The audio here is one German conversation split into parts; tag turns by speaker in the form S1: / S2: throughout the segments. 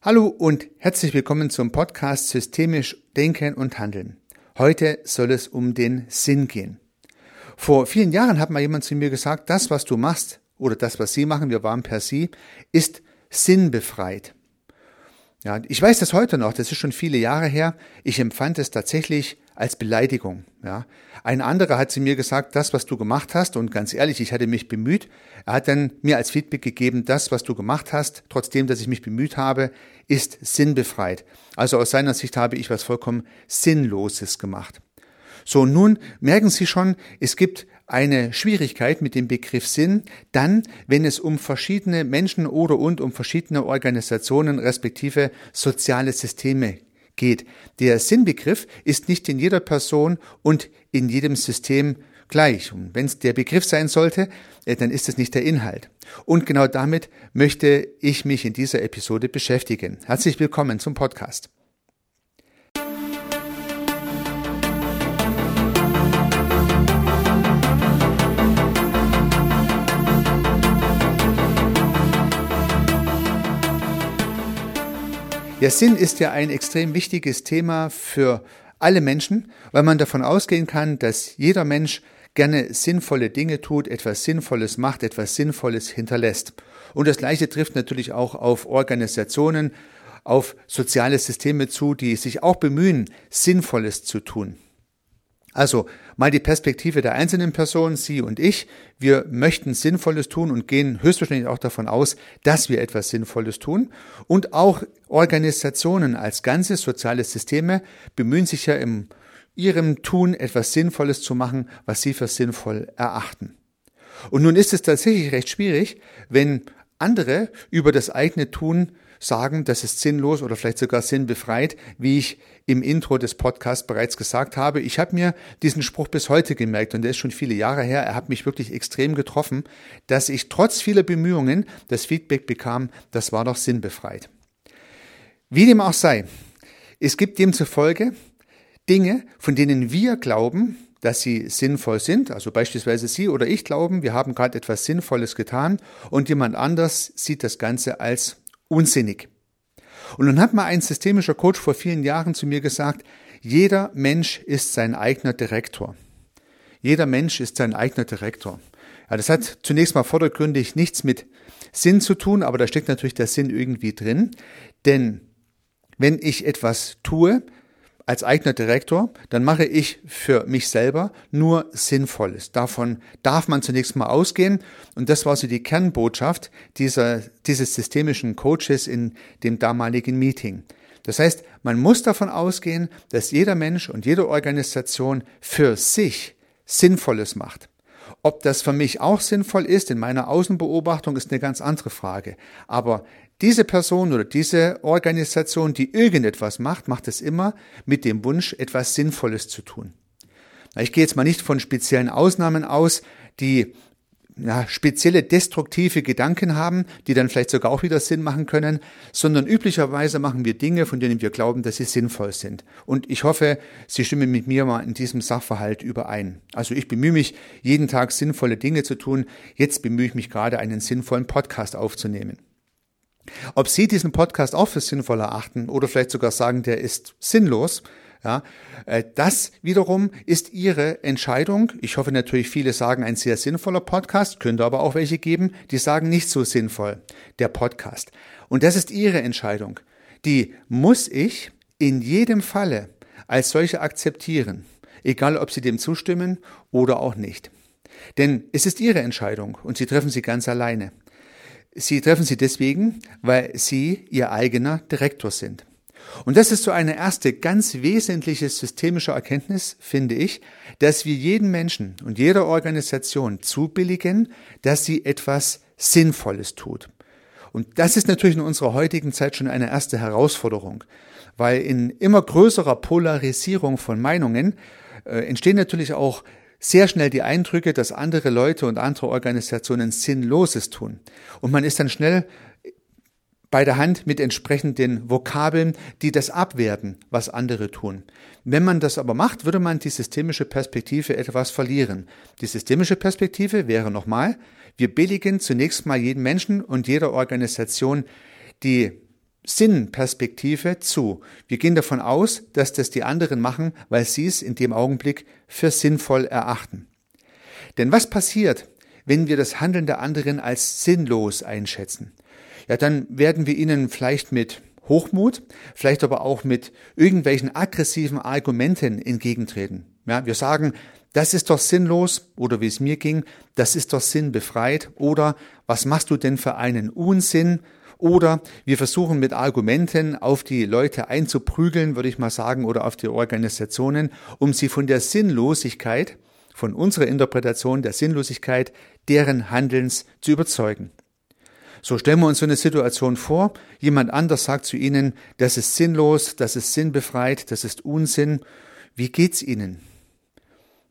S1: Hallo und herzlich willkommen zum Podcast Systemisch Denken und Handeln. Heute soll es um den Sinn gehen. Vor vielen Jahren hat mal jemand zu mir gesagt, das, was du machst oder das, was Sie machen, wir waren per Sie, ist sinnbefreit. Ja, ich weiß das heute noch, das ist schon viele Jahre her. Ich empfand es tatsächlich als Beleidigung. Ja. Ein anderer hat zu mir gesagt, das, was du gemacht hast, und ganz ehrlich, ich hatte mich bemüht, er hat dann mir als Feedback gegeben, das, was du gemacht hast, trotzdem, dass ich mich bemüht habe, ist sinnbefreit. Also aus seiner Sicht habe ich was vollkommen Sinnloses gemacht. So, nun merken Sie schon, es gibt eine Schwierigkeit mit dem Begriff Sinn, dann, wenn es um verschiedene Menschen oder und um verschiedene Organisationen respektive soziale Systeme geht. Der Sinnbegriff ist nicht in jeder Person und in jedem System gleich. Und wenn es der Begriff sein sollte, äh, dann ist es nicht der Inhalt. Und genau damit möchte ich mich in dieser Episode beschäftigen. Herzlich willkommen zum Podcast. Ja, Sinn ist ja ein extrem wichtiges Thema für alle Menschen, weil man davon ausgehen kann, dass jeder Mensch gerne sinnvolle Dinge tut, etwas Sinnvolles macht, etwas Sinnvolles hinterlässt. Und das Gleiche trifft natürlich auch auf Organisationen, auf soziale Systeme zu, die sich auch bemühen, Sinnvolles zu tun. Also mal die Perspektive der einzelnen Person, Sie und ich. Wir möchten Sinnvolles tun und gehen höchstwahrscheinlich auch davon aus, dass wir etwas Sinnvolles tun. Und auch Organisationen als ganze soziale Systeme bemühen sich ja in ihrem Tun etwas Sinnvolles zu machen, was sie für sinnvoll erachten. Und nun ist es tatsächlich recht schwierig, wenn andere über das eigene Tun sagen, das ist sinnlos oder vielleicht sogar sinnbefreit, wie ich im Intro des Podcasts bereits gesagt habe. Ich habe mir diesen Spruch bis heute gemerkt und der ist schon viele Jahre her. Er hat mich wirklich extrem getroffen, dass ich trotz vieler Bemühungen das Feedback bekam, das war doch sinnbefreit. Wie dem auch sei, es gibt demzufolge Dinge, von denen wir glauben, dass sie sinnvoll sind, also beispielsweise Sie oder ich glauben, wir haben gerade etwas Sinnvolles getan und jemand anders sieht das Ganze als unsinnig. Und nun hat mal ein systemischer Coach vor vielen Jahren zu mir gesagt, jeder Mensch ist sein eigener Direktor. Jeder Mensch ist sein eigener Direktor. Ja, das hat zunächst mal vordergründig nichts mit Sinn zu tun, aber da steckt natürlich der Sinn irgendwie drin. Denn wenn ich etwas tue, als eigener Direktor, dann mache ich für mich selber nur Sinnvolles. Davon darf man zunächst mal ausgehen. Und das war so die Kernbotschaft dieser, dieses systemischen Coaches in dem damaligen Meeting. Das heißt, man muss davon ausgehen, dass jeder Mensch und jede Organisation für sich Sinnvolles macht. Ob das für mich auch sinnvoll ist in meiner Außenbeobachtung, ist eine ganz andere Frage. Aber diese Person oder diese Organisation, die irgendetwas macht, macht es immer mit dem Wunsch, etwas Sinnvolles zu tun. Ich gehe jetzt mal nicht von speziellen Ausnahmen aus, die ja, spezielle destruktive Gedanken haben, die dann vielleicht sogar auch wieder Sinn machen können, sondern üblicherweise machen wir Dinge, von denen wir glauben, dass sie sinnvoll sind. Und ich hoffe, Sie stimmen mit mir mal in diesem Sachverhalt überein. Also ich bemühe mich, jeden Tag sinnvolle Dinge zu tun. Jetzt bemühe ich mich gerade, einen sinnvollen Podcast aufzunehmen. Ob Sie diesen Podcast auch für sinnvoll erachten oder vielleicht sogar sagen, der ist sinnlos, ja, äh, das wiederum ist Ihre Entscheidung. Ich hoffe natürlich, viele sagen ein sehr sinnvoller Podcast, könnte aber auch welche geben, die sagen nicht so sinnvoll, der Podcast. Und das ist Ihre Entscheidung. Die muss ich in jedem Falle als solche akzeptieren, egal ob Sie dem zustimmen oder auch nicht. Denn es ist Ihre Entscheidung und Sie treffen sie ganz alleine. Sie treffen sie deswegen, weil Sie Ihr eigener Direktor sind. Und das ist so eine erste ganz wesentliche systemische Erkenntnis, finde ich, dass wir jeden Menschen und jeder Organisation zubilligen, dass sie etwas Sinnvolles tut. Und das ist natürlich in unserer heutigen Zeit schon eine erste Herausforderung, weil in immer größerer Polarisierung von Meinungen äh, entstehen natürlich auch sehr schnell die Eindrücke, dass andere Leute und andere Organisationen Sinnloses tun. Und man ist dann schnell bei der Hand mit entsprechenden Vokabeln, die das abwerten, was andere tun. Wenn man das aber macht, würde man die systemische Perspektive etwas verlieren. Die systemische Perspektive wäre nochmal, wir billigen zunächst mal jeden Menschen und jeder Organisation die Sinnperspektive zu. Wir gehen davon aus, dass das die anderen machen, weil sie es in dem Augenblick für sinnvoll erachten. Denn was passiert, wenn wir das Handeln der anderen als sinnlos einschätzen? Ja, dann werden wir ihnen vielleicht mit Hochmut, vielleicht aber auch mit irgendwelchen aggressiven Argumenten entgegentreten. Ja, wir sagen, das ist doch sinnlos oder wie es mir ging, das ist doch sinnbefreit oder was machst du denn für einen Unsinn oder wir versuchen mit Argumenten auf die Leute einzuprügeln, würde ich mal sagen, oder auf die Organisationen, um sie von der Sinnlosigkeit, von unserer Interpretation der Sinnlosigkeit deren Handelns zu überzeugen. So stellen wir uns so eine Situation vor, jemand anders sagt zu Ihnen, das ist sinnlos, das ist sinnbefreit, das ist Unsinn. Wie geht's Ihnen?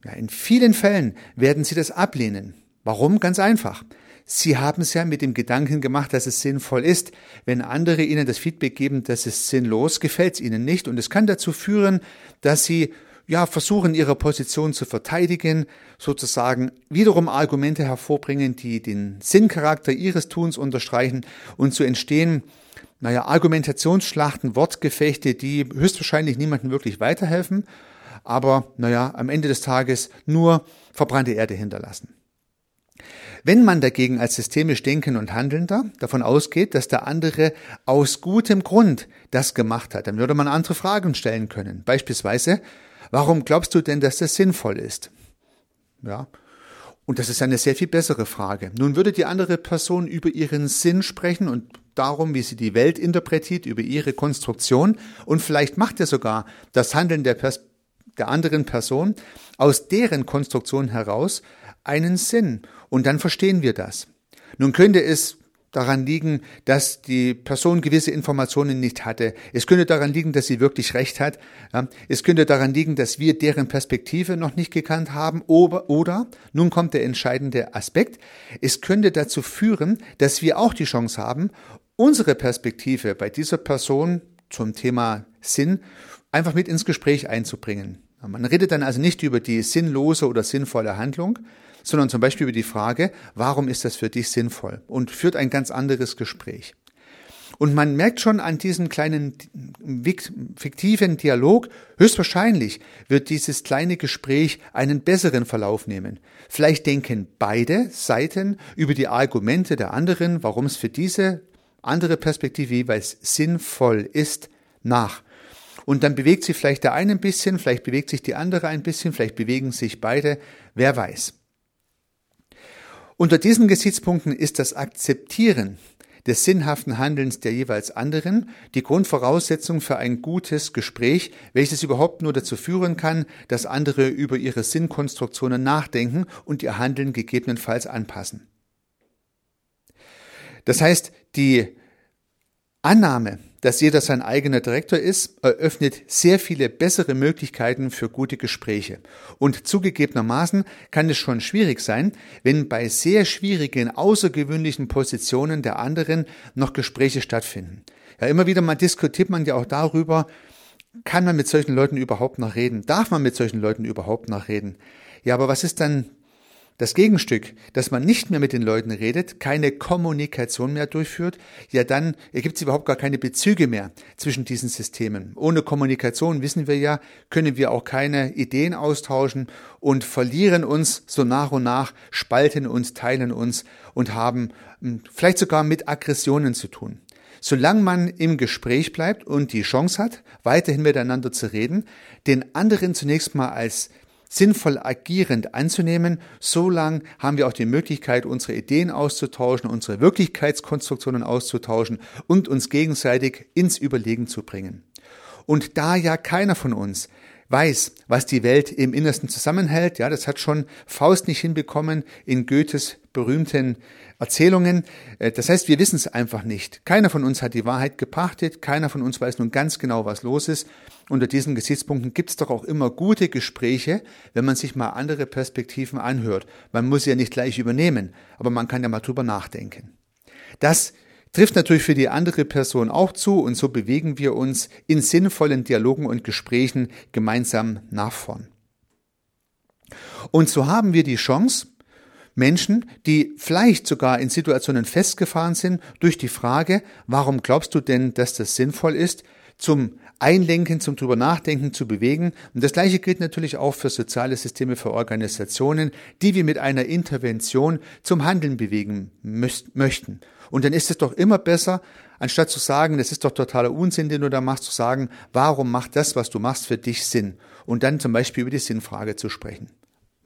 S1: Ja, in vielen Fällen werden Sie das ablehnen. Warum? Ganz einfach. Sie haben es ja mit dem Gedanken gemacht, dass es sinnvoll ist. Wenn andere Ihnen das Feedback geben, dass es sinnlos, gefällt es Ihnen nicht. Und es kann dazu führen, dass Sie ja, versuchen, ihre Position zu verteidigen, sozusagen wiederum Argumente hervorbringen, die den Sinncharakter ihres Tuns unterstreichen und zu entstehen, naja, Argumentationsschlachten, Wortgefechte, die höchstwahrscheinlich niemandem wirklich weiterhelfen, aber, naja, am Ende des Tages nur verbrannte Erde hinterlassen. Wenn man dagegen als systemisch Denken und Handelnder davon ausgeht, dass der andere aus gutem Grund das gemacht hat, dann würde man andere Fragen stellen können. Beispielsweise, Warum glaubst du denn, dass das sinnvoll ist? Ja. Und das ist eine sehr viel bessere Frage. Nun würde die andere Person über ihren Sinn sprechen und darum, wie sie die Welt interpretiert, über ihre Konstruktion und vielleicht macht er sogar das Handeln der, Pers der anderen Person aus deren Konstruktion heraus einen Sinn und dann verstehen wir das. Nun könnte es daran liegen, dass die Person gewisse Informationen nicht hatte. Es könnte daran liegen, dass sie wirklich recht hat. Es könnte daran liegen, dass wir deren Perspektive noch nicht gekannt haben. Oder, nun kommt der entscheidende Aspekt, es könnte dazu führen, dass wir auch die Chance haben, unsere Perspektive bei dieser Person zum Thema Sinn einfach mit ins Gespräch einzubringen. Man redet dann also nicht über die sinnlose oder sinnvolle Handlung, sondern zum Beispiel über die Frage, warum ist das für dich sinnvoll? Und führt ein ganz anderes Gespräch. Und man merkt schon an diesem kleinen fiktiven Dialog, höchstwahrscheinlich wird dieses kleine Gespräch einen besseren Verlauf nehmen. Vielleicht denken beide Seiten über die Argumente der anderen, warum es für diese andere Perspektive jeweils sinnvoll ist, nach. Und dann bewegt sich vielleicht der eine ein bisschen, vielleicht bewegt sich die andere ein bisschen, vielleicht bewegen sich beide, wer weiß. Unter diesen Gesichtspunkten ist das Akzeptieren des sinnhaften Handelns der jeweils anderen die Grundvoraussetzung für ein gutes Gespräch, welches überhaupt nur dazu führen kann, dass andere über ihre Sinnkonstruktionen nachdenken und ihr Handeln gegebenenfalls anpassen. Das heißt, die Annahme, dass jeder sein eigener Direktor ist, eröffnet sehr viele bessere Möglichkeiten für gute Gespräche. Und zugegebenermaßen kann es schon schwierig sein, wenn bei sehr schwierigen, außergewöhnlichen Positionen der anderen noch Gespräche stattfinden. Ja, immer wieder mal diskutiert man ja auch darüber, kann man mit solchen Leuten überhaupt noch reden? Darf man mit solchen Leuten überhaupt noch reden? Ja, aber was ist dann das Gegenstück, dass man nicht mehr mit den Leuten redet, keine Kommunikation mehr durchführt, ja dann ergibt es überhaupt gar keine Bezüge mehr zwischen diesen Systemen. Ohne Kommunikation, wissen wir ja, können wir auch keine Ideen austauschen und verlieren uns so nach und nach, spalten uns, teilen uns und haben hm, vielleicht sogar mit Aggressionen zu tun. Solange man im Gespräch bleibt und die Chance hat, weiterhin miteinander zu reden, den anderen zunächst mal als sinnvoll agierend anzunehmen, so lang haben wir auch die Möglichkeit, unsere Ideen auszutauschen, unsere Wirklichkeitskonstruktionen auszutauschen und uns gegenseitig ins Überlegen zu bringen. Und da ja keiner von uns weiß, was die Welt im Innersten zusammenhält, ja, das hat schon Faust nicht hinbekommen in Goethes berühmten Erzählungen. Äh, das heißt, wir wissen es einfach nicht. Keiner von uns hat die Wahrheit gepachtet, keiner von uns weiß nun ganz genau, was los ist. Unter diesen Gesichtspunkten gibt es doch auch immer gute Gespräche, wenn man sich mal andere Perspektiven anhört. Man muss sie ja nicht gleich übernehmen, aber man kann ja mal drüber nachdenken. Das trifft natürlich für die andere Person auch zu und so bewegen wir uns in sinnvollen Dialogen und Gesprächen gemeinsam nach vorn. Und so haben wir die Chance, Menschen, die vielleicht sogar in Situationen festgefahren sind durch die Frage, warum glaubst du denn, dass das sinnvoll ist, zum Einlenken, zum drüber nachdenken zu bewegen. Und das Gleiche gilt natürlich auch für soziale Systeme, für Organisationen, die wir mit einer Intervention zum Handeln bewegen möchten. Und dann ist es doch immer besser, anstatt zu sagen, das ist doch totaler Unsinn, den du da machst, zu sagen, warum macht das, was du machst, für dich Sinn? Und dann zum Beispiel über die Sinnfrage zu sprechen.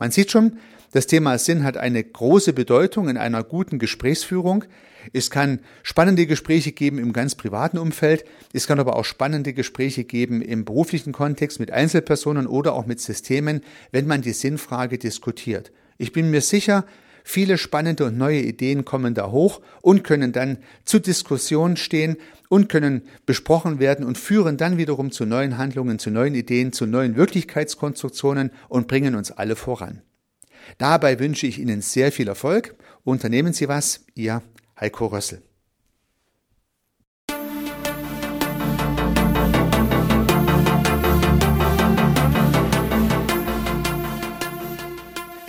S1: Man sieht schon, das Thema Sinn hat eine große Bedeutung in einer guten Gesprächsführung. Es kann spannende Gespräche geben im ganz privaten Umfeld. Es kann aber auch spannende Gespräche geben im beruflichen Kontext mit Einzelpersonen oder auch mit Systemen, wenn man die Sinnfrage diskutiert. Ich bin mir sicher, viele spannende und neue Ideen kommen da hoch und können dann zu Diskussionen stehen und können besprochen werden und führen dann wiederum zu neuen Handlungen, zu neuen Ideen, zu neuen Wirklichkeitskonstruktionen und bringen uns alle voran. Dabei wünsche ich Ihnen sehr viel Erfolg. Unternehmen Sie was, Ihr Heiko Rössel.